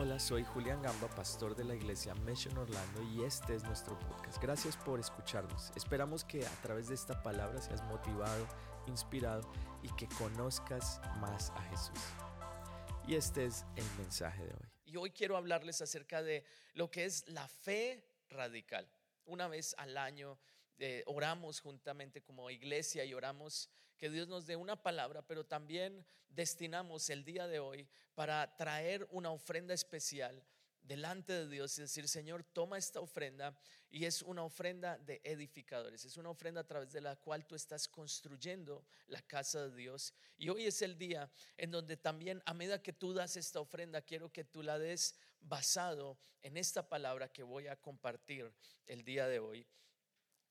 Hola, soy Julián Gamba, pastor de la iglesia Mission Orlando y este es nuestro podcast. Gracias por escucharnos. Esperamos que a través de esta palabra seas motivado, inspirado y que conozcas más a Jesús. Y este es el mensaje de hoy. Y hoy quiero hablarles acerca de lo que es la fe radical. Una vez al año eh, oramos juntamente como iglesia y oramos que Dios nos dé una palabra, pero también destinamos el día de hoy para traer una ofrenda especial delante de Dios y decir, Señor, toma esta ofrenda y es una ofrenda de edificadores, es una ofrenda a través de la cual tú estás construyendo la casa de Dios. Y hoy es el día en donde también a medida que tú das esta ofrenda, quiero que tú la des basado en esta palabra que voy a compartir el día de hoy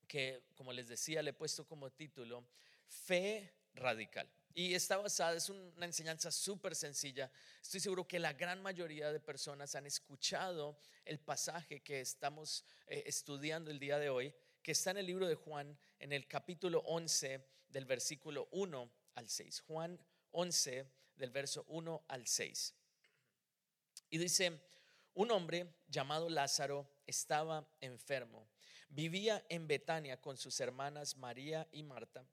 que, como les decía, le he puesto como título Fe Radical. Y está basada, es una enseñanza súper sencilla. Estoy seguro que la gran mayoría de personas han escuchado el pasaje que estamos eh, estudiando el día de hoy, que está en el libro de Juan, en el capítulo 11, del versículo 1 al 6. Juan 11, del verso 1 al 6. Y dice, un hombre llamado Lázaro estaba enfermo. Vivía en Betania con sus hermanas María y Marta.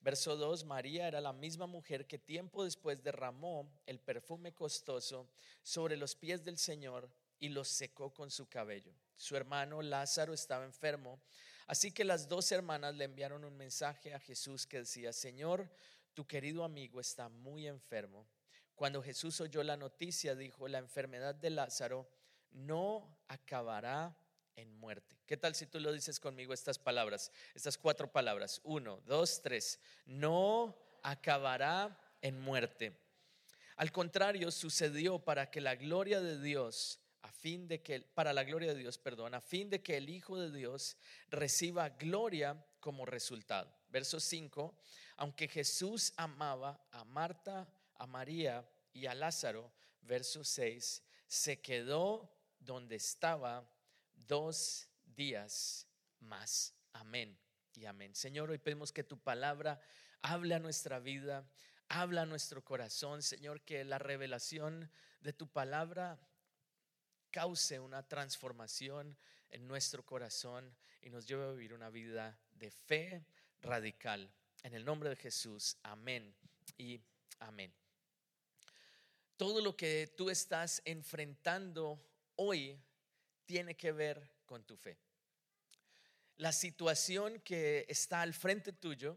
Verso 2, María era la misma mujer que tiempo después derramó el perfume costoso sobre los pies del Señor y los secó con su cabello. Su hermano Lázaro estaba enfermo, así que las dos hermanas le enviaron un mensaje a Jesús que decía, Señor, tu querido amigo está muy enfermo. Cuando Jesús oyó la noticia, dijo, la enfermedad de Lázaro no acabará en muerte. ¿Qué tal si tú lo dices conmigo estas palabras, estas cuatro palabras? Uno, dos, tres. No acabará en muerte. Al contrario, sucedió para que la gloria de Dios, a fin de que, para la gloria de Dios, perdón, a fin de que el Hijo de Dios reciba gloria como resultado. Verso 5, aunque Jesús amaba a Marta, a María y a Lázaro, verso 6, se quedó donde estaba dos días más. Amén y amén. Señor, hoy pedimos que tu palabra hable a nuestra vida, habla a nuestro corazón. Señor, que la revelación de tu palabra cause una transformación en nuestro corazón y nos lleve a vivir una vida de fe radical. En el nombre de Jesús, amén y amén. Todo lo que tú estás enfrentando hoy tiene que ver con tu fe. La situación que está al frente tuyo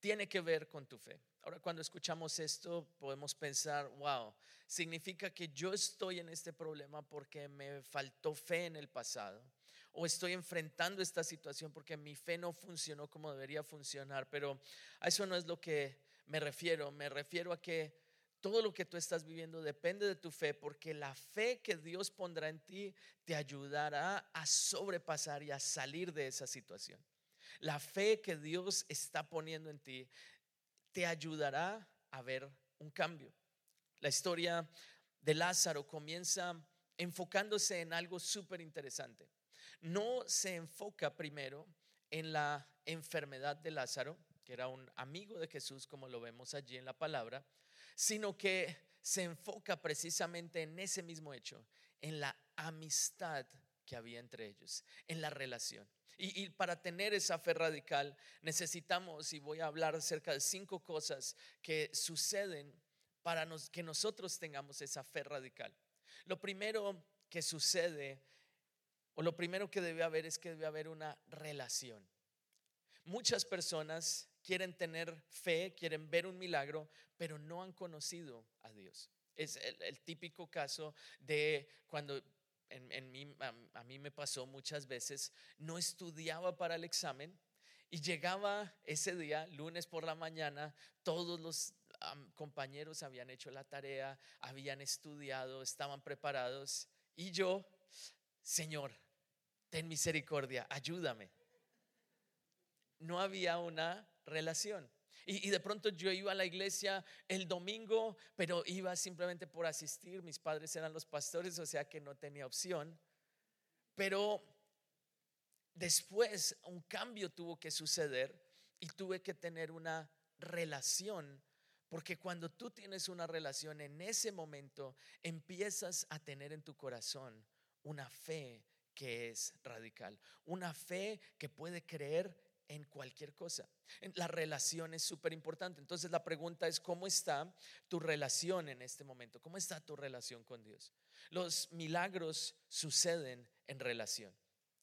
tiene que ver con tu fe. Ahora cuando escuchamos esto podemos pensar, wow, significa que yo estoy en este problema porque me faltó fe en el pasado o estoy enfrentando esta situación porque mi fe no funcionó como debería funcionar, pero a eso no es lo que me refiero, me refiero a que todo lo que tú estás viviendo depende de tu fe, porque la fe que Dios pondrá en ti te ayudará a sobrepasar y a salir de esa situación. La fe que Dios está poniendo en ti te ayudará a ver un cambio. La historia de Lázaro comienza enfocándose en algo súper interesante. No se enfoca primero en la enfermedad de Lázaro, que era un amigo de Jesús, como lo vemos allí en la palabra, sino que se enfoca precisamente en ese mismo hecho, en la amistad que había entre ellos, en la relación. Y, para tener esa fe radical necesitamos, y voy a hablar acerca de cinco cosas que suceden para que nosotros tengamos esa fe radical. Lo primero que sucede, o lo primero que debe haber es que debe haber una relación. Muchas personas quieren tener fe, quieren ver un milagro, pero no han conocido a Dios. Es el, típico caso de cuando en, mí, a, mí me pasó muchas veces, no estudiaba para el examen y llegaba ese día, lunes por la mañana, todos los compañeros habían hecho la tarea, habían estudiado, estaban preparados y yo, Señor, ten misericordia, ayúdame. No había una relación. Y, de pronto yo iba a la iglesia el domingo, pero iba simplemente por asistir. Mis padres eran los pastores, o sea que no tenía opción. Pero después un cambio tuvo que suceder y tuve que tener una relación Porque cuando tú tienes una relación en ese momento, empiezas a tener en tu corazón una fe que es radical, una fe que puede creer en cualquier cosa. La relación es súper importante. Entonces la pregunta es, ¿cómo está tu relación en este momento? ¿Cómo está tu relación con Dios? Los milagros suceden en relación.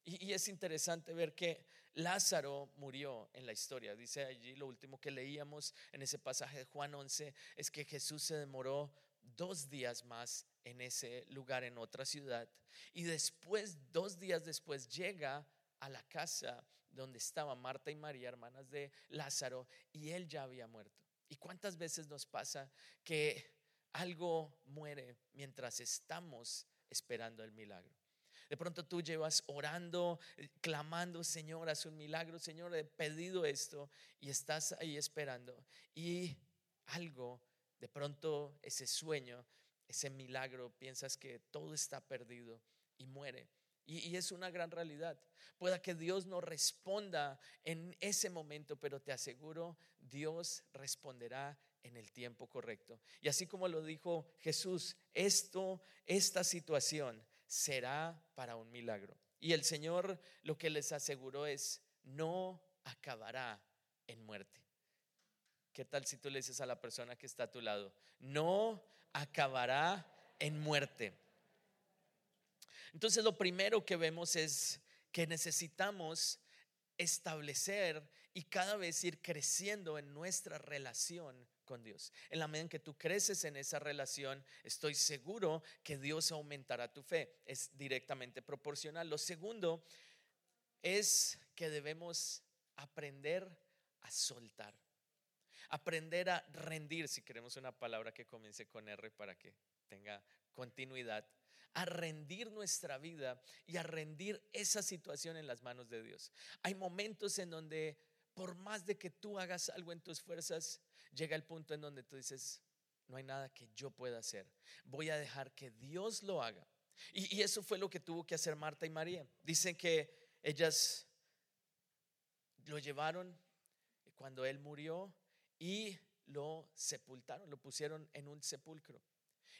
Y, es interesante ver que Lázaro murió en la historia. Dice allí lo último que leíamos en ese pasaje de Juan 11 es que Jesús se demoró dos días más en ese lugar, en otra ciudad. Y después, dos días después, llega a la casa donde estaban Marta y María, hermanas de Lázaro, y él ya había muerto. ¿Y cuántas veces nos pasa que algo muere mientras estamos esperando el milagro? De pronto tú llevas orando, eh, clamando, Señor, haz un milagro, Señor, he pedido esto y estás ahí esperando. Y algo, de pronto ese sueño, ese milagro, piensas que todo está perdido y muere. Y, es una gran realidad. Pueda que Dios no responda en ese momento, pero te aseguro, Dios responderá en el tiempo correcto. Y así como lo dijo Jesús, esto, esta situación será para un milagro. Y el Señor lo que les aseguró es, no acabará en muerte. ¿Qué tal si tú le dices a la persona que está a tu lado, no acabará en muerte? Entonces lo primero que vemos es que necesitamos establecer y cada vez ir creciendo en nuestra relación con Dios. En la medida en que tú creces en esa relación, estoy seguro que Dios aumentará tu fe. Es directamente proporcional. Lo segundo es que debemos aprender a soltar. Aprender a rendir, si queremos una palabra que comience con R para que tenga continuidad a rendir nuestra vida y a rendir esa situación en las manos de Dios. Hay momentos en donde por más de que tú hagas algo en tus fuerzas, llega el punto en donde tú dices, no hay nada que yo pueda hacer. Voy a dejar que Dios lo haga. Y, eso fue lo que tuvo que hacer Marta y María. Dicen que ellas lo llevaron cuando él murió y lo sepultaron, lo pusieron en un sepulcro.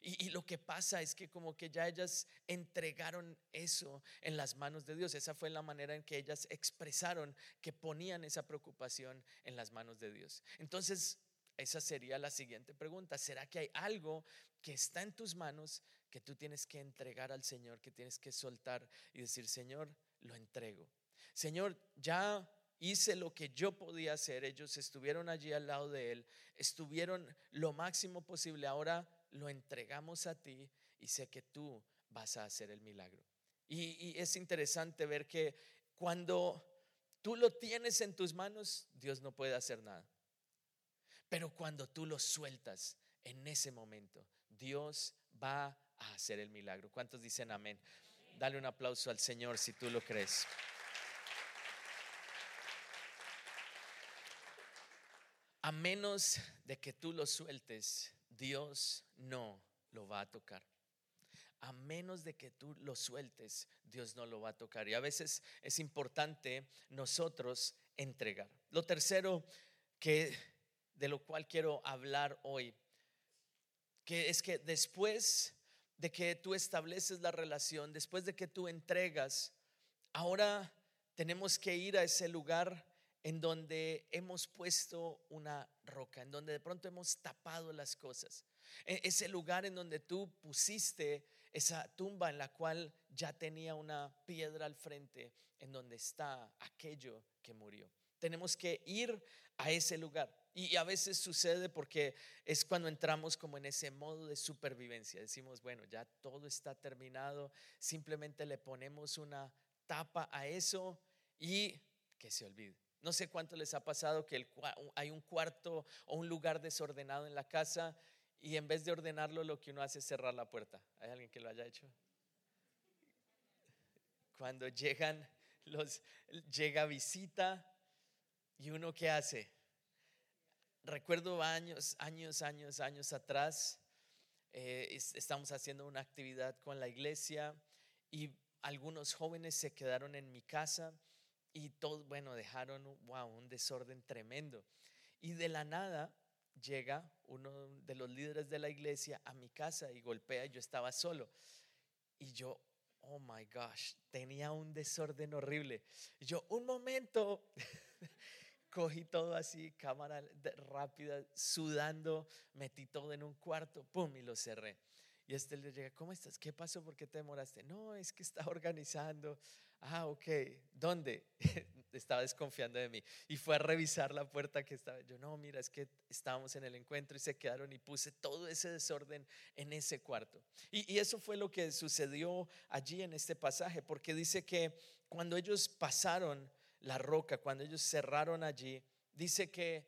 Y, lo que pasa es que como que ya ellas entregaron eso en las manos de Dios. Esa fue la manera en que ellas expresaron que ponían esa preocupación en las manos de Dios. Entonces, esa sería la siguiente pregunta. ¿Será que hay algo que está en tus manos que tú tienes que entregar al Señor, que tienes que soltar y decir, Señor, lo entrego? Señor, ya hice lo que yo podía hacer. Ellos estuvieron allí al lado de Él, estuvieron lo máximo posible. Ahora lo entregamos a ti y sé que tú vas a hacer el milagro. Y, es interesante ver que cuando tú lo tienes en tus manos, Dios no puede hacer nada. Pero cuando tú lo sueltas en ese momento, Dios va a hacer el milagro. ¿Cuántos dicen amén? Dale un aplauso al Señor si tú lo crees. A menos de que tú lo sueltes, Dios no lo va a tocar. A menos de que tú lo sueltes, Dios no lo va a tocar. Y a veces es importante nosotros entregar. Lo tercero que de lo cual quiero hablar hoy, que es que después de que tú estableces la relación, después de que tú entregas, ahora tenemos que ir a ese lugar en donde hemos puesto una roca, en donde de pronto hemos tapado las cosas. E, ese lugar en donde tú pusiste esa tumba en la cual ya tenía una piedra al frente, en donde está aquello que murió. Tenemos que ir a ese lugar. Y a veces sucede porque es cuando entramos como en ese modo de supervivencia. Decimos, bueno, ya todo está terminado, simplemente le ponemos una tapa a eso y que se olvide. No sé cuánto les ha pasado que hay un cuarto o un lugar desordenado en la casa y en vez de ordenarlo lo que uno hace es cerrar la puerta. ¿Hay alguien que lo haya hecho? Cuando llegan los llega visita y uno qué hace? Recuerdo años, años, años, años atrás eh, estamos haciendo una actividad con la iglesia y algunos jóvenes se quedaron en mi casa y todos, bueno, dejaron, wow, un desorden tremendo. Y de la nada llega uno de los líderes de la iglesia a mi casa y golpea y yo estaba solo. Y yo, oh my gosh, tenía un desorden horrible. Y yo, un momento, cogí todo así, cámara rápida, sudando, metí todo en un cuarto, pum, y lo cerré. Y este le llega, ¿cómo estás? ¿Qué pasó? ¿Por qué te demoraste? No, es que está organizando. Ah, ok. ¿Dónde? estaba desconfiando de mí. Y fue a revisar la puerta que estaba. Yo, no, mira, es que estábamos en el encuentro y se quedaron y puse todo ese desorden en ese cuarto. Y, y eso fue lo que sucedió allí en este pasaje, porque dice que cuando ellos pasaron la roca, cuando ellos cerraron allí, dice que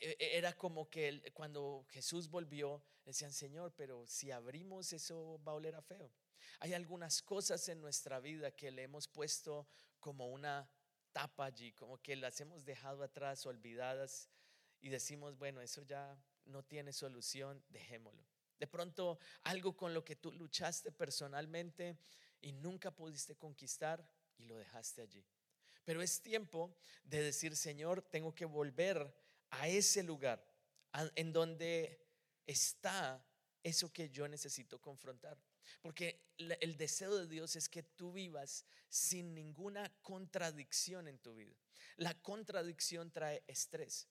e, e, era como que cuando Jesús volvió, decían, Señor, pero si abrimos eso va a oler a feo. Hay algunas cosas en nuestra vida que le hemos puesto como una tapa allí, como que las hemos dejado atrás, olvidadas, y decimos, bueno, eso ya no tiene solución, dejémoslo. De pronto, algo con lo que tú luchaste personalmente y nunca pudiste conquistar y lo dejaste allí. Pero es tiempo de decir, Señor, tengo que volver a ese lugar en donde está eso que yo necesito confrontar. Porque el deseo de Dios es que tú vivas sin ninguna contradicción en tu vida. La contradicción trae estrés.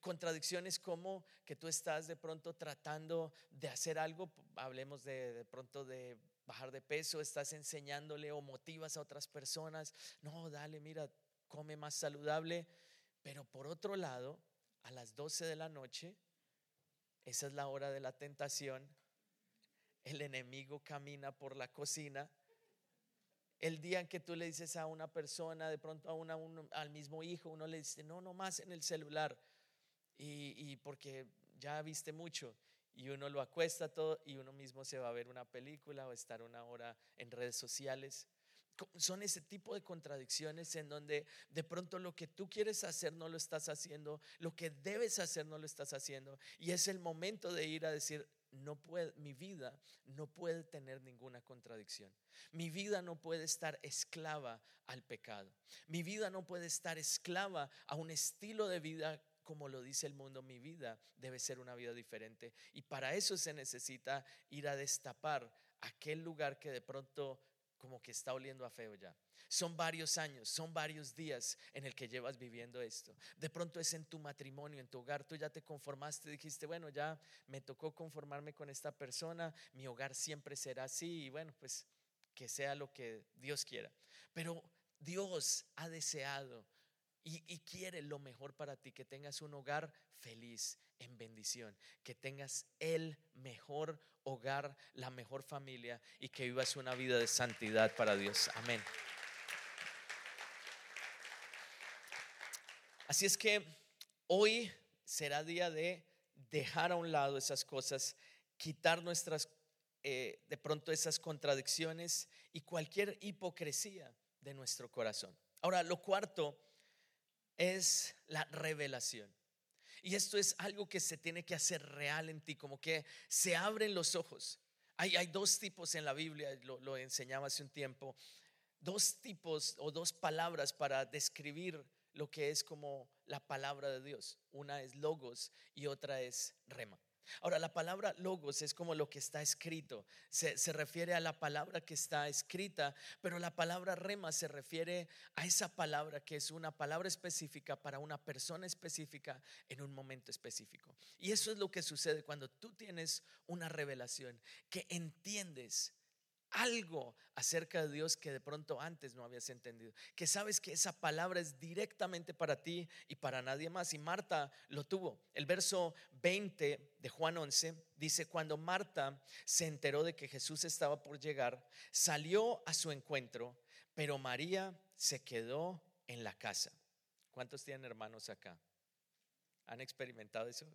Contradicciones como que tú estás de pronto tratando de hacer algo, hablemos de, de pronto de bajar de peso, estás enseñándole o motivas a otras personas, no, dale, mira, come más saludable, pero por otro lado, a las 12 de la noche, esa es la hora de la tentación, el enemigo camina por la cocina. El día en que tú le dices a una persona, de pronto a una, al mismo hijo, uno le dice, no, no más en el celular. Y, y, porque ya viste mucho. Y uno lo acuesta todo y uno mismo se va a ver una película o estar una hora en redes sociales. Son ese tipo de contradicciones en donde de pronto lo que tú quieres hacer no lo estás haciendo, lo que debes hacer no lo estás haciendo. Y es el momento de ir a decir, no puede, mi vida no puede tener ninguna contradicción. Mi vida no puede estar esclava al pecado. Mi vida no puede estar esclava a un estilo de vida como lo dice el mundo, mi vida debe ser una vida diferente. Y para eso se necesita ir a destapar aquel lugar que de pronto como que está oliendo a feo ya. Son varios años, son varios días en el que llevas viviendo esto. De pronto es en tu matrimonio, en tu hogar, tú ya te conformaste, dijiste, bueno, ya me tocó conformarme con esta persona, mi hogar siempre será así y bueno, pues que sea lo que Dios quiera. Pero Dios ha deseado y, quiere lo mejor para ti, que tengas un hogar feliz, en bendición, que tengas el mejor hogar, la mejor familia y que vivas una vida de santidad para Dios. Amén. Así es que hoy será día de dejar a un lado esas cosas, quitar nuestras, eh, de pronto esas contradicciones y cualquier hipocresía de nuestro corazón. Ahora, lo cuarto es la revelación. Y esto es algo que se tiene que hacer real en ti, como que se abren los ojos. Hay, hay dos tipos en la Biblia, lo, lo enseñaba hace un tiempo, dos tipos o dos palabras para describir lo que es como la palabra de Dios. Una es logos y otra es rema. Ahora, la palabra logos es como lo que está escrito, se, refiere a la palabra que está escrita, pero la palabra rema se refiere a esa palabra que es una palabra específica para una persona específica en un momento específico. Y eso es lo que sucede cuando tú tienes una revelación, que entiendes algo acerca de Dios que de pronto antes no habías entendido. Que sabes que esa palabra es directamente para ti y para nadie más. Y Marta lo tuvo. El verso 20 de Juan 11 dice, cuando Marta se enteró de que Jesús estaba por llegar, salió a su encuentro, pero María se quedó en la casa. ¿Cuántos tienen hermanos acá? ¿Han experimentado eso?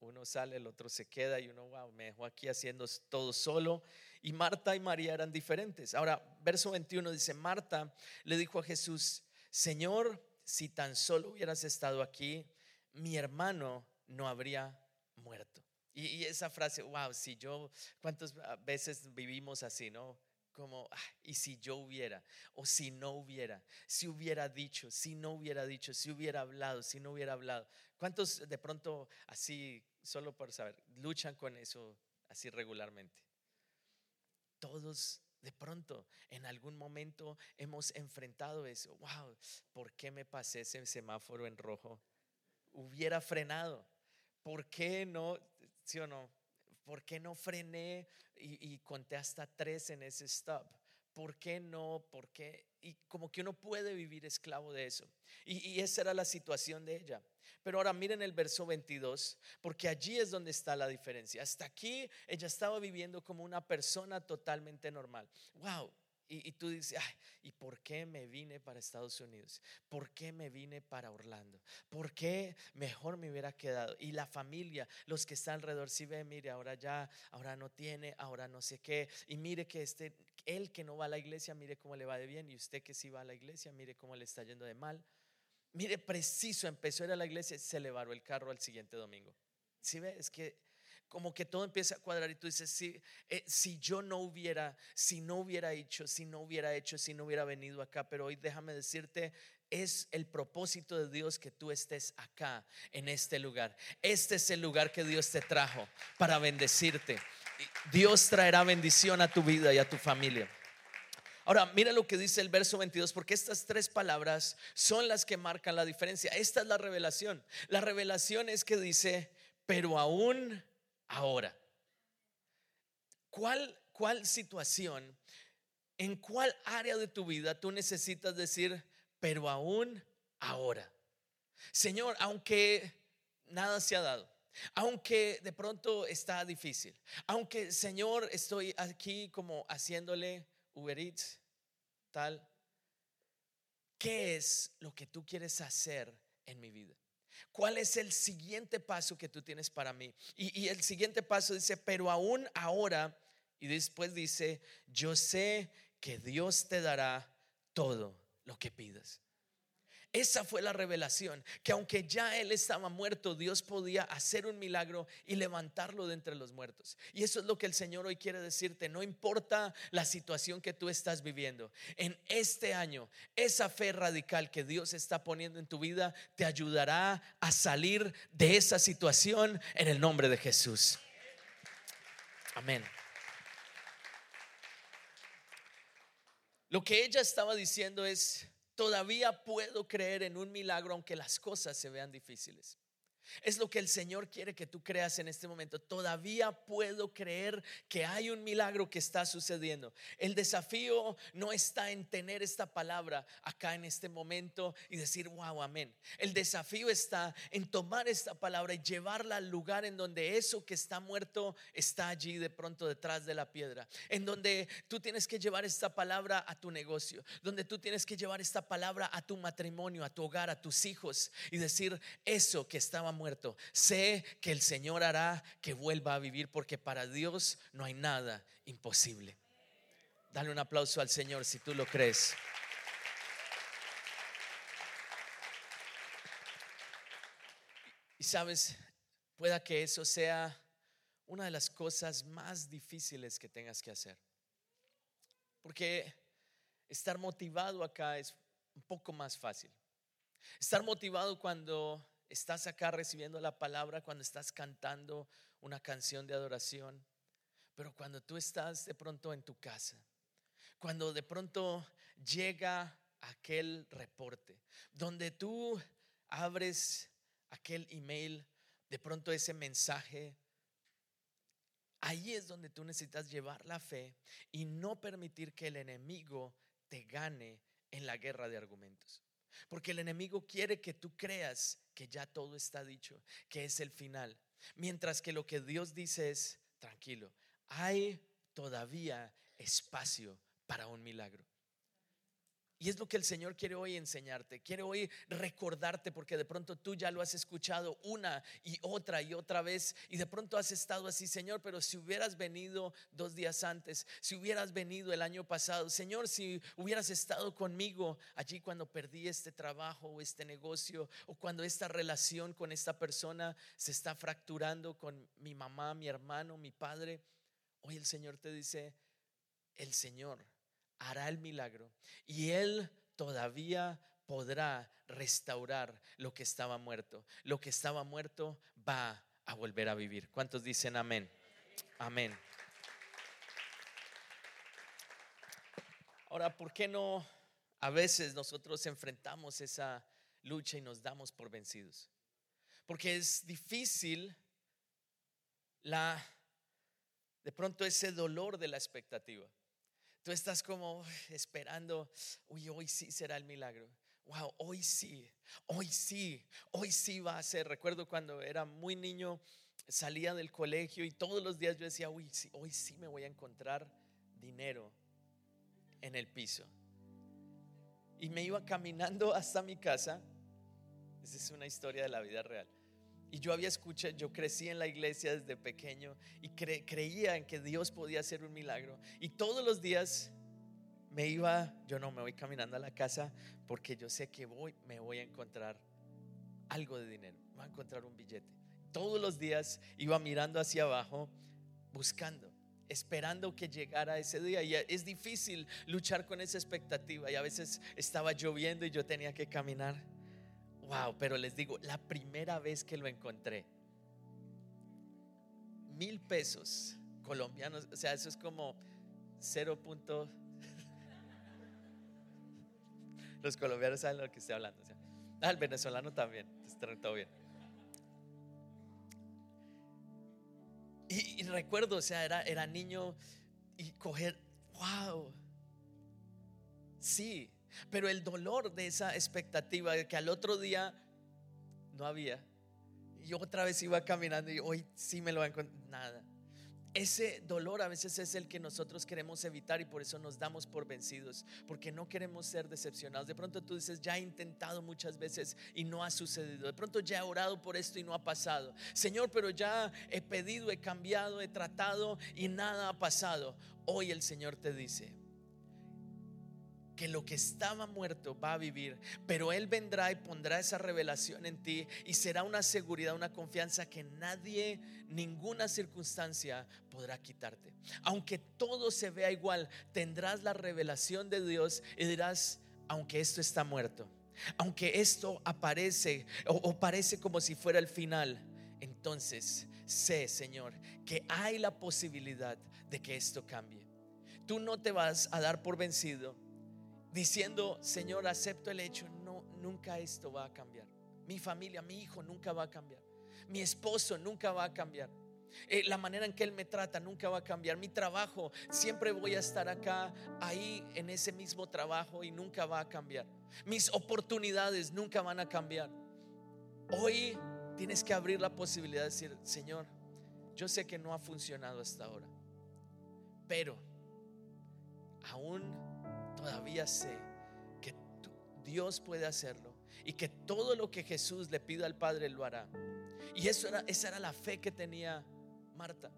Uno sale, el otro se queda y uno, wow, me dejó aquí haciendo todo solo. Y Marta y María eran diferentes. Ahora, verso 21 dice, Marta le dijo a Jesús, Señor, si tan solo hubieras estado aquí, mi hermano no habría muerto. Y, esa frase, wow, si yo, ¿cuántas veces vivimos así, no? Como, ah, y si yo hubiera, o si no hubiera, si hubiera dicho, si no hubiera dicho, si hubiera hablado, si no hubiera hablado. ¿Cuántos de pronto así, solo por saber, luchan con eso así regularmente? Todos de pronto en algún momento hemos enfrentado eso. Wow, ¿por qué me pasé ese semáforo en rojo? Hubiera frenado. ¿Por qué no? ¿Sí o no? ¿Por qué no frené y, conté hasta tres en ese stop? ¿Por qué no? ¿Por qué? Y como que uno puede vivir esclavo de eso. Y, y, esa era la situación de ella. Pero ahora miren el verso 22, porque allí es donde está la diferencia. Hasta aquí ella estaba viviendo como una persona totalmente normal. Wow, y, tú dices, Ay, ¿y por qué me vine para Estados Unidos? ¿Por qué me vine para Orlando? ¿Por qué mejor me hubiera quedado? Y la familia, los que están alrededor, si ve, mire, ahora ya, ahora no tiene, ahora no sé qué. Y mire que este, él que no va a la iglesia, mire cómo le va de bien. Y usted que sí va a la iglesia, mire cómo le está yendo de mal. Mire, preciso, empezó a ir a la iglesia, se le varó el carro al siguiente domingo. Si ve, es que como que todo empieza a cuadrar y tú dices, si, eh, si yo no hubiera, si no hubiera hecho, si no hubiera hecho, si no hubiera venido acá, pero hoy déjame decirte, es el propósito de Dios que tú estés acá, en este lugar. Este es el lugar que Dios te trajo para bendecirte. Dios traerá bendición a tu vida y a tu familia. Ahora, mira lo que dice el verso 22, porque estas tres palabras son las que marcan la diferencia. Esta es la revelación. La revelación es que dice, pero aún ahora. ¿Cuál, cuál situación, en cuál área de tu vida tú necesitas decir, pero aún ahora? Señor, aunque nada se ha dado, aunque de pronto está difícil, aunque Señor estoy aquí como haciéndole Uber Eats, tal, ¿qué es lo que tú quieres hacer en mi vida? ¿Cuál es el siguiente paso que tú tienes para mí? Y, el siguiente paso dice, pero aún ahora, y después dice, yo sé que Dios te dará todo lo que pidas. Esa fue la revelación, que aunque ya él estaba muerto, Dios podía hacer un milagro y levantarlo de entre los muertos. Y eso es lo que el Señor hoy quiere decirte, no importa la situación que tú estás viviendo, en este año, esa fe radical que Dios está poniendo en tu vida te ayudará a salir de esa situación en el nombre de Jesús. Amén. Lo que ella estaba diciendo es, Todavía puedo creer en un milagro aunque las cosas se vean difíciles. Es lo que el Señor quiere que tú creas en este momento. Todavía puedo creer que hay un milagro que está sucediendo. El desafío no está en tener esta palabra acá en este momento y decir, wow, amén. El desafío está en tomar esta palabra y llevarla al lugar en donde eso que está muerto está allí de pronto detrás de la piedra. En donde tú tienes que llevar esta palabra a tu negocio. Donde tú tienes que llevar esta palabra a tu matrimonio, a tu hogar, a tus hijos y decir, eso que estaba muerto. Sé que el Señor hará que vuelva a vivir porque para Dios no hay nada imposible. Dale un aplauso al Señor si tú lo crees. Y sabes, pueda que eso sea una de las cosas más difíciles que tengas que hacer. Porque estar motivado acá es un poco más fácil. Estar motivado cuando estás acá recibiendo la palabra, cuando estás cantando una canción de adoración, pero cuando tú estás de pronto en tu casa, cuando de pronto llega aquel reporte, donde tú abres aquel email, de pronto ese mensaje, ahí es donde tú necesitas llevar la fe y no permitir que el enemigo te gane en la guerra de argumentos. Porque el enemigo quiere que tú creas que ya todo está dicho, que es el final. Mientras que lo que Dios dice es, tranquilo, hay todavía espacio para un milagro. Y es lo que el Señor quiere hoy enseñarte, quiere hoy recordarte porque de pronto tú ya lo has escuchado una y otra y otra vez y de pronto has estado así, Señor, pero si hubieras venido dos días antes, si hubieras venido el año pasado, Señor, si hubieras estado conmigo allí cuando perdí este trabajo o este negocio o cuando esta relación con esta persona se está fracturando con mi mamá, mi hermano, mi padre, hoy el Señor te dice, el Señor hará el milagro y Él todavía podrá restaurar lo que estaba muerto. Lo que estaba muerto va a volver a vivir. ¿Cuántos dicen amén? Amén. Ahora, ¿por qué no a veces nosotros enfrentamos esa lucha y nos damos por vencidos? Porque es difícil la de pronto ese dolor de la expectativa. Tú estás como esperando, uy, hoy sí será el milagro. Wow, hoy sí, hoy sí, hoy sí va a ser. Recuerdo cuando era muy niño, salía del colegio y todos los días yo decía, uy, sí, hoy sí me voy a encontrar dinero en el piso. Y me iba caminando hasta mi casa. Esa es una historia de la vida real. Y yo había escuchado, yo crecí en la iglesia desde pequeño y creía en que Dios podía hacer un milagro. Y todos los días me iba, yo no me voy caminando a la casa porque yo sé que voy, me voy a encontrar algo de dinero, me voy a encontrar un billete. Todos los días iba mirando hacia abajo, buscando, esperando que llegara ese día. Y es difícil luchar con esa expectativa. Y a veces estaba lloviendo y yo tenía que caminar Wow, pero les digo, la primera vez que lo encontré, mil pesos colombianos, o sea, eso es como 0. Los colombianos saben lo que estoy hablando. ah, el venezolano también, está todo bien. Y, recuerdo, o sea, era, era niño y coger, wow, sí, pero el dolor de esa expectativa de que al otro día no había. Yo otra vez iba caminando y hoy sí me lo voy a. Nada. Ese dolor a veces es el que nosotros queremos evitar y por eso nos damos por vencidos, porque no queremos ser decepcionados. De pronto tú dices, ya he intentado muchas veces y no ha sucedido. De pronto ya he orado por esto y no ha pasado. Señor, pero ya he pedido, he cambiado, he tratado y nada ha pasado. Hoy el Señor te dice, que lo que estaba muerto va a vivir, pero Él vendrá y pondrá esa revelación en ti y será una seguridad, una confianza que nadie, ninguna circunstancia podrá quitarte. Aunque todo se vea igual, tendrás la revelación de Dios y dirás, aunque esto está muerto, aunque esto aparece o, parece como si fuera el final, entonces sé, Señor, que hay la posibilidad de que esto cambie. Tú no te vas a dar por vencido diciendo, Señor, acepto el hecho, no, nunca esto va a cambiar. Mi familia, mi hijo nunca va a cambiar. Mi esposo nunca va a cambiar. Eh, la manera en que Él me trata nunca va a cambiar. Mi trabajo, siempre voy a estar acá, ahí en ese mismo trabajo y nunca va a cambiar. Mis oportunidades nunca van a cambiar. Hoy tienes que abrir la posibilidad de decir, Señor, yo sé que no ha funcionado hasta ahora, pero aún todavía sé que Dios puede hacerlo y que todo lo que Jesús le pida al Padre lo hará. Y eso era, esa era la fe que tenía Marta.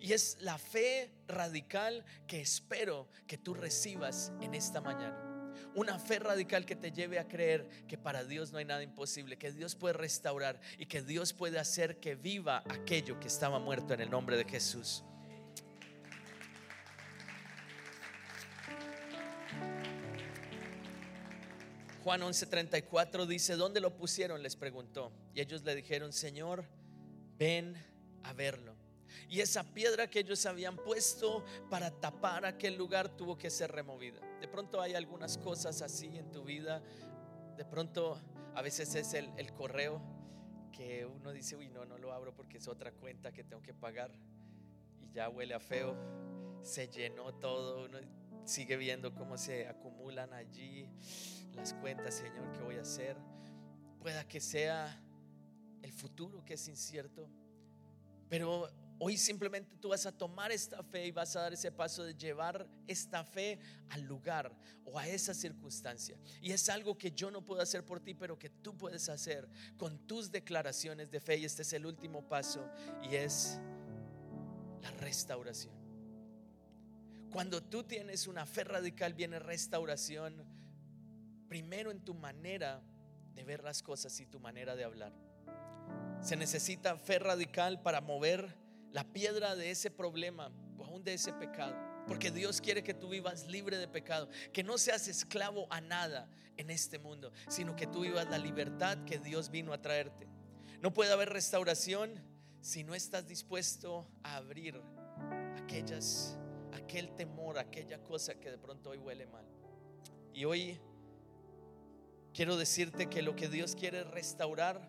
Y es la fe radical que espero que tú recibas en esta mañana. Una fe radical que te lleve a creer que para Dios no hay nada imposible, que Dios puede restaurar y que Dios puede hacer que viva aquello que estaba muerto en el nombre de Jesús. Juan 11:34 dice, ¿dónde lo pusieron? Les preguntó. Y ellos le dijeron, Señor, ven a verlo. Y esa piedra que ellos habían puesto para tapar aquel lugar tuvo que ser removida. De pronto hay algunas cosas así en tu vida. De pronto a veces es el, correo que uno dice, uy, no, no lo abro porque es otra cuenta que tengo que pagar. Y ya huele a feo. Se llenó todo. Uno sigue viendo cómo se acumulan allí las cuentas, Señor, que voy a hacer. Pueda que sea el futuro que es incierto. Pero hoy simplemente tú vas a tomar esta fe y vas a dar ese paso de llevar esta fe al lugar o a esa circunstancia. Y es algo que yo no puedo hacer por ti, pero que tú puedes hacer con tus declaraciones de fe. Y este es el último paso y es la restauración. Cuando tú tienes una fe radical, viene restauración primero en tu manera de ver las cosas y tu manera de hablar. Se necesita fe radical para mover la piedra de ese problema o aún de ese pecado. Porque Dios quiere que tú vivas libre de pecado, que no seas esclavo a nada en este mundo, sino que tú vivas la libertad que Dios vino a traerte. No puede haber restauración si no estás dispuesto a abrir aquellas, aquel temor, aquella cosa que de pronto hoy huele mal. Y hoy quiero decirte que lo que Dios quiere es restaurar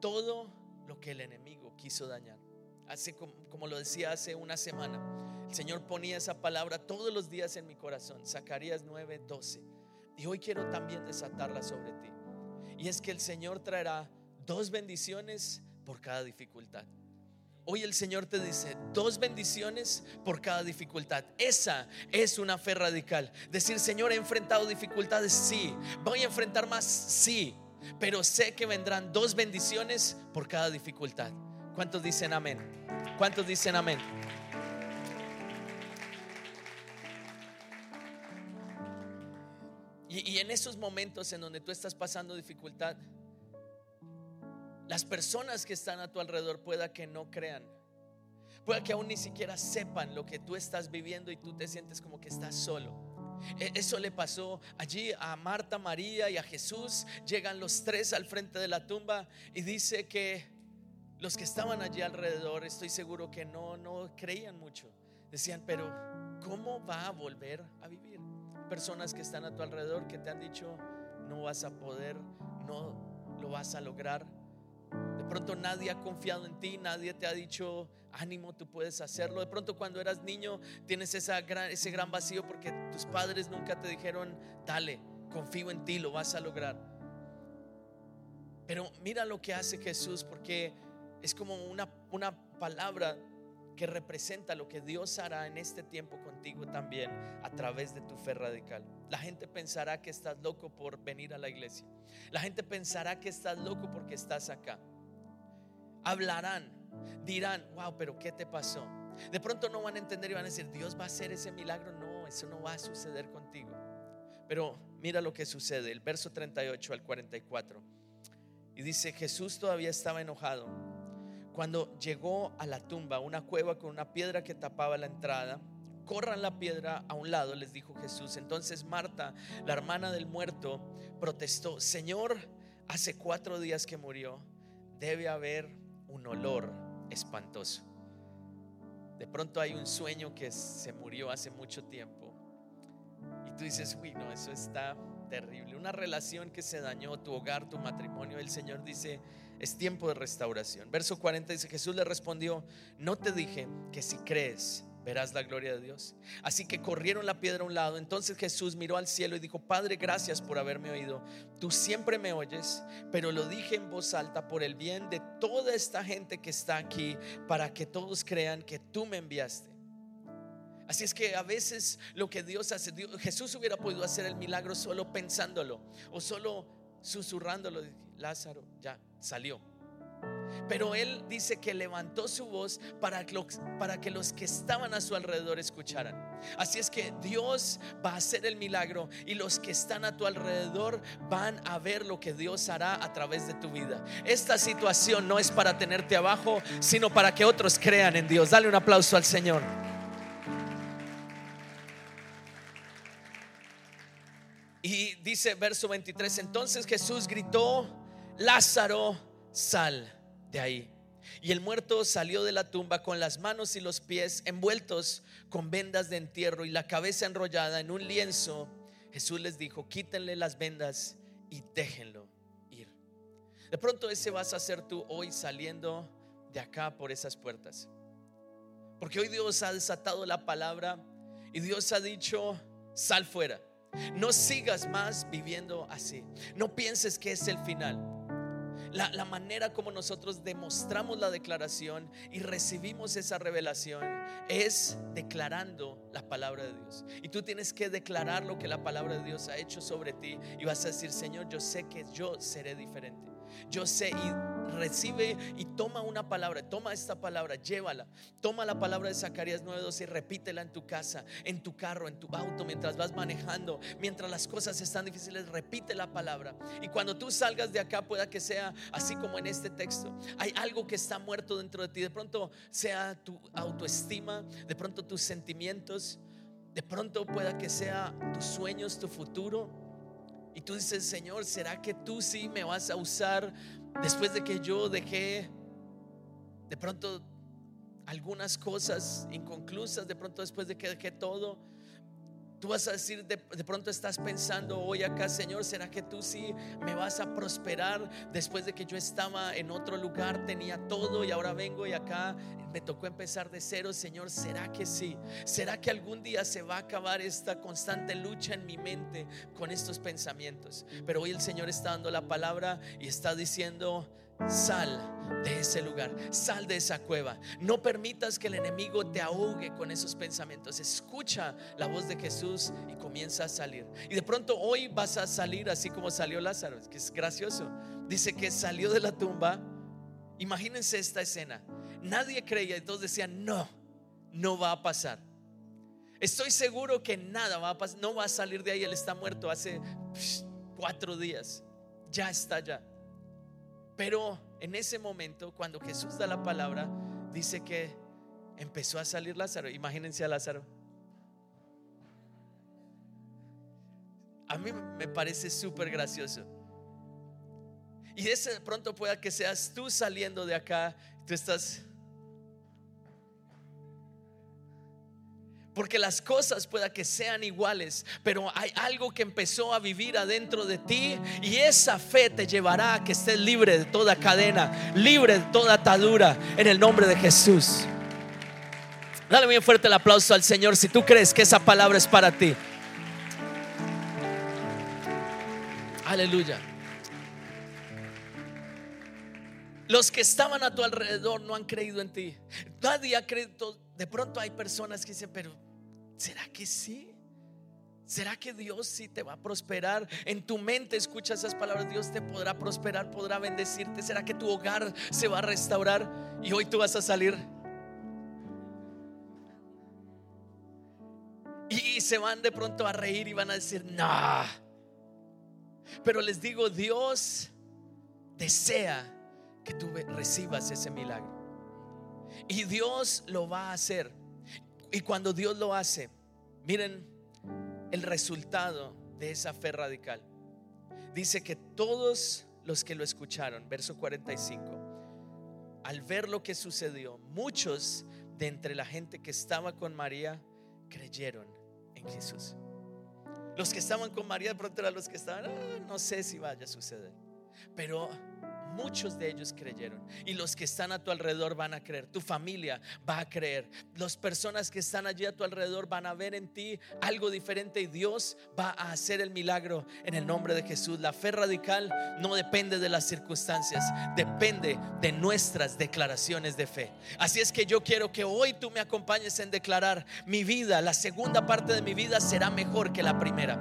todo lo que el enemigo quiso dañar. Así como, lo decía hace una semana, el Señor ponía esa palabra todos los días en mi corazón, Zacarías 9, 12. Y hoy quiero también desatarla sobre ti. Y es que el Señor traerá dos bendiciones por cada dificultad. Hoy el Señor te dice dos bendiciones por cada dificultad. Esa es una fe radical. Decir, Señor, he enfrentado dificultades, sí. Voy a enfrentar más, sí. Pero sé que vendrán dos bendiciones por cada dificultad. ¿Cuántos dicen amén? ¿Cuántos dicen amén? Y, y en esos momentos en donde tú estás pasando dificultad, las personas que están a tu alrededor pueda que no crean. Pueda que aún ni siquiera sepan lo que tú estás viviendo y tú te sientes como que estás solo. E, eso le pasó allí a Marta, María y a Jesús. Llegan los tres al frente de la tumba y dice que los que estaban allí alrededor, estoy seguro que no, no creían mucho. Decían, pero ¿cómo va a volver a vivir? Personas que están a tu alrededor que te han dicho, no vas a poder, no lo vas a lograr de pronto nadie ha confiado en ti, nadie te ha dicho, ánimo, tú puedes hacerlo. De pronto cuando eras niño tienes ese gran vacío porque tus padres nunca te dijeron, dale, confío en ti, lo vas a lograr. Pero mira lo que hace Jesús porque es como una, una palabra que representa lo que Dios hará en este tiempo contigo también a través de tu fe radical. La gente pensará que estás loco por venir a la iglesia. La gente pensará que estás loco porque estás acá. Hablarán, dirán, wow, pero ¿qué te pasó? De pronto no van a entender y van a decir, Dios va a hacer ese milagro. No, eso no va a suceder contigo. Pero mira lo que sucede, el verso 38 al 44. Y dice, Jesús todavía estaba enojado cuando llegó a la tumba, una cueva con una piedra que tapaba la entrada, corran la piedra a un lado, les dijo Jesús. Entonces Marta, la hermana del muerto, protestó, Señor, hace cuatro días que murió, debe haber un olor espantoso. De pronto hay un sueño que se murió hace mucho tiempo. Y tú dices, uy, no, eso está terrible. Una relación que se dañó, tu hogar, tu matrimonio. El Señor dice, es tiempo de restauración. Verso 40 dice, Jesús le respondió, no te dije que si crees verás la gloria de Dios. Así que corrieron la piedra a un lado. Entonces Jesús miró al cielo y dijo, Padre, gracias por haberme oído. Tú siempre me oyes, pero lo dije en voz alta por el bien de toda esta gente que está aquí, para que todos crean que tú me enviaste. Así es que a veces lo que Dios hace, Jesús hubiera podido hacer el milagro solo pensándolo o solo susurrándolo. Lázaro ya salió. Pero él dice que levantó su voz para, para que los que estaban a su alrededor escucharan. Así es que Dios va a hacer el milagro y los que están a tu alrededor van a ver lo que Dios hará a través de tu vida. Esta situación no es para tenerte abajo, sino para que otros crean en Dios. Dale un aplauso al Señor. Y dice verso 23, entonces Jesús gritó, Lázaro, sal de ahí. Y el muerto salió de la tumba con las manos y los pies envueltos con vendas de entierro y la cabeza enrollada en un lienzo. Jesús les dijo, quítenle las vendas y déjenlo ir. De pronto ese vas a ser tú hoy saliendo de acá por esas puertas. Porque hoy Dios ha desatado la palabra y Dios ha dicho, sal fuera. No sigas más viviendo así. No pienses que es el final. La, la, manera como nosotros demostramos la declaración y recibimos esa revelación es declarando la palabra de Dios. Y tú tienes que declarar lo que la palabra de Dios ha hecho sobre ti y vas a decir, Señor, yo sé que yo seré diferente. Yo sé y recibe y toma una palabra, toma esta palabra, llévala. Toma la palabra de Zacarías 9:12 y repítela en tu casa, en tu carro, en tu auto, mientras vas manejando, mientras las cosas están difíciles, repite la palabra. Y cuando tú salgas de acá, pueda que sea así como en este texto. Hay algo que está muerto dentro de ti. De pronto sea tu autoestima, de pronto tus sentimientos de pronto pueda que sea tus sueños, tu futuro. Y tú dices, Señor, ¿será que tú sí me vas a usar después de que yo dejé de pronto algunas cosas inconclusas, de pronto después de que dejé todo? Tú vas a decir, de, pronto estás pensando hoy acá, Señor, ¿será que tú sí me vas a prosperar después de que yo estaba en otro lugar, tenía todo y ahora vengo y acá me tocó empezar de cero, Señor? ¿Será que sí? ¿Será que algún día se va a acabar esta constante lucha en mi mente con estos pensamientos? Pero hoy el Señor está dando la palabra y está diciendo, Sal de ese lugar, sal de esa cueva. No permitas que el enemigo te ahogue con esos pensamientos. Escucha la voz de Jesús y comienza a salir. Y de pronto hoy vas a salir así como salió Lázaro, que es gracioso. Dice que salió de la tumba. Imagínense esta escena. Nadie creía, todos decían, no, no va a pasar. Estoy seguro que nada va a pasar, no va a salir de ahí. Él está muerto hace cuatro días. Ya está ya. Pero en ese momento, cuando Jesús da la palabra, dice que empezó a salir Lázaro. Imagínense a Lázaro. A mí me parece súper gracioso. Y de pronto pueda que seas tú saliendo de acá, tú estás Porque las cosas pueda que sean iguales, pero hay algo que empezó a vivir adentro de ti y esa fe te llevará a que estés libre de toda cadena, libre de toda atadura en el nombre de Jesús. Dale bien fuerte el aplauso al Señor si tú crees que esa palabra es para ti. Aleluya. Los que estaban a tu alrededor no han creído en ti. Nadie ha creído. De pronto hay personas que dicen, pero ¿Será que sí? ¿Será que Dios sí te va a prosperar? En tu mente escucha esas palabras, Dios te podrá prosperar, podrá bendecirte. ¿Será que tu hogar se va a restaurar y hoy tú vas a salir? Y se van de pronto a reír y van a decir, no. Pero les digo, Dios desea que tú recibas ese milagro. Y Dios lo va a hacer. Y cuando Dios lo hace, miren el resultado de esa fe radical. Dice que todos los que lo escucharon, verso 45, al ver lo que sucedió, muchos de entre la gente que estaba con María creyeron en Jesús. Los que estaban con María de pronto eran los que estaban, ah, no sé si vaya a suceder. Pero muchos de ellos creyeron. Y los que están a tu alrededor van a creer. Tu familia va a creer. Las personas que están allí a tu alrededor van a ver en ti algo diferente y Dios va a hacer el milagro en el nombre de Jesús. La fe radical no depende de las circunstancias, depende de nuestras declaraciones de fe. Así es que yo quiero que hoy tú me acompañes en declarar mi vida, la segunda parte de mi vida será mejor que la primera.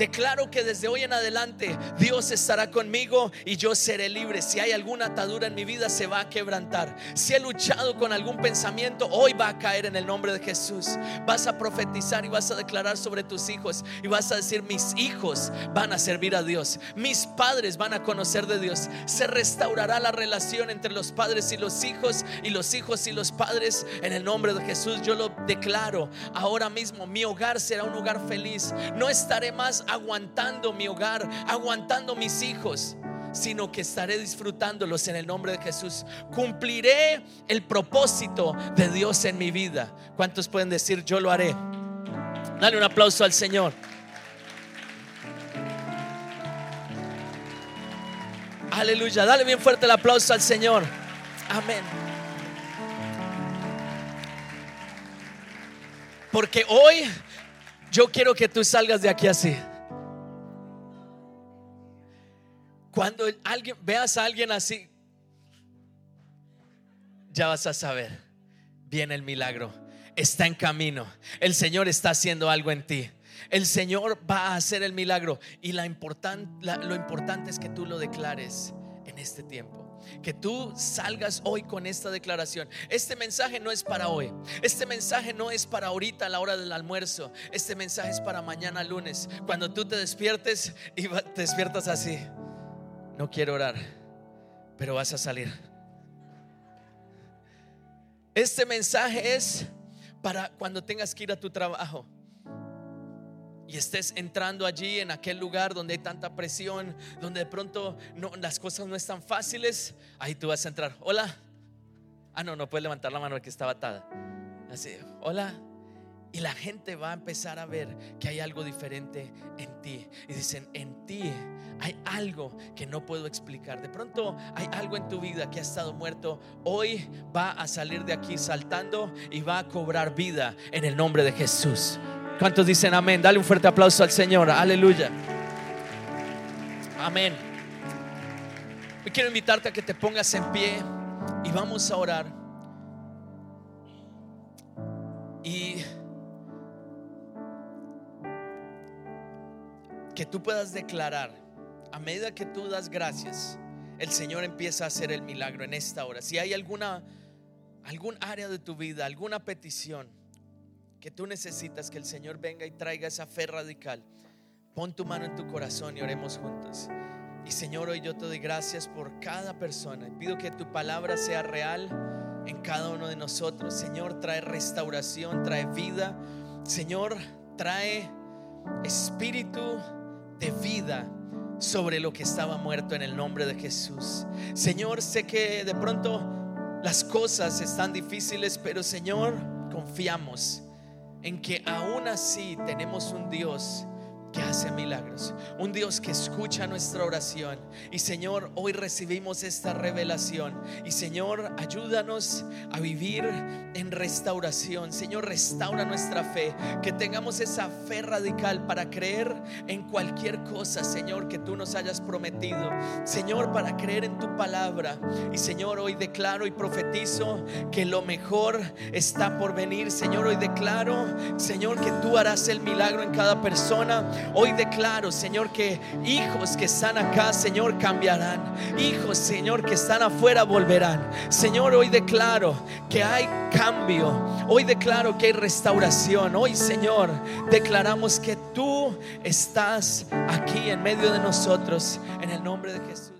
Declaro que desde hoy en adelante Dios estará conmigo y yo seré libre. Si hay alguna atadura en mi vida se va a quebrantar. Si he luchado con algún pensamiento, hoy va a caer en el nombre de Jesús. Vas a profetizar y vas a declarar sobre tus hijos y vas a decir, mis hijos van a servir a Dios. Mis padres van a conocer de Dios. Se restaurará la relación entre los padres y los hijos y los hijos y los padres en el nombre de Jesús. Yo lo declaro ahora mismo. Mi hogar será un hogar feliz. No estaré más aguantando mi hogar, aguantando mis hijos, sino que estaré disfrutándolos en el nombre de Jesús. Cumpliré el propósito de Dios en mi vida. ¿Cuántos pueden decir, yo lo haré? Dale un aplauso al Señor. Aleluya, dale bien fuerte el aplauso al Señor. Amén. Porque hoy yo quiero que tú salgas de aquí así. Cuando alguien veas a alguien así, ya vas a saber, viene el milagro, está en camino, el Señor está haciendo algo en ti. El Señor va a hacer el milagro y la lo importante es que tú lo declares en este tiempo que tú salgas hoy con esta declaración. Este mensaje no es para hoy. Este mensaje no es para ahorita a la hora del almuerzo. Este mensaje es para mañana lunes. Cuando tú te despiertes y te despiertas así no quiero orar, pero vas a salir. Este mensaje es para cuando tengas que ir a tu trabajo y estés entrando allí en aquel lugar donde hay tanta presión, donde de pronto las cosas no están fáciles, ahí tú vas a entrar. Hola. Ah, no, no puedes levantar la mano que estaba atada. Así, hola. Y la gente va a empezar a ver que hay algo diferente en ti. Y dicen, en ti hay algo que no puedo explicar. De pronto hay algo en tu vida que ha estado muerto. Hoy va a salir de aquí saltando y va a cobrar vida en el nombre de Jesús. ¿Cuántos dicen amén? Dale un fuerte aplauso al Señor. Aleluya. Amén. Hoy quiero invitarte a que te pongas en pie y vamos a orar. Y que tú puedas declarar, a medida que tú das gracias, el Señor empieza a hacer el milagro en esta hora. Si hay alguna algún área de tu vida, alguna petición que tú necesitas que el Señor venga y traiga esa fe radical, pon tu mano en tu corazón y oremos juntos. Y Señor, hoy yo te doy gracias por cada persona. Pido que tu palabra sea real en cada uno de nosotros. Señor, trae restauración, trae vida. Señor, trae espíritu de vida sobre lo que estaba muerto en el nombre de Jesús. Señor, sé que de pronto las cosas están difíciles, pero Señor, confiamos en que aún así tenemos un Dios que hace milagros, un Dios que escucha nuestra oración. Y Señor, hoy recibimos esta revelación. Y Señor, ayúdanos a vivir en restauración. Señor, restaura nuestra fe, que tengamos esa fe radical para creer en cualquier cosa, Señor, que tú nos hayas prometido. Señor, para creer en tu palabra. Y Señor, hoy declaro y profetizo que lo mejor está por venir. Señor, hoy declaro, Señor, que tú harás el milagro en cada persona Hoy declaro, Señor, que hijos que están acá, Señor, cambiarán. Hijos, Señor, que están afuera volverán. Señor, hoy declaro que hay cambio. Hoy declaro que hay restauración. Hoy, Señor, declaramos que tú estás aquí en medio de nosotros. En el nombre de Jesús.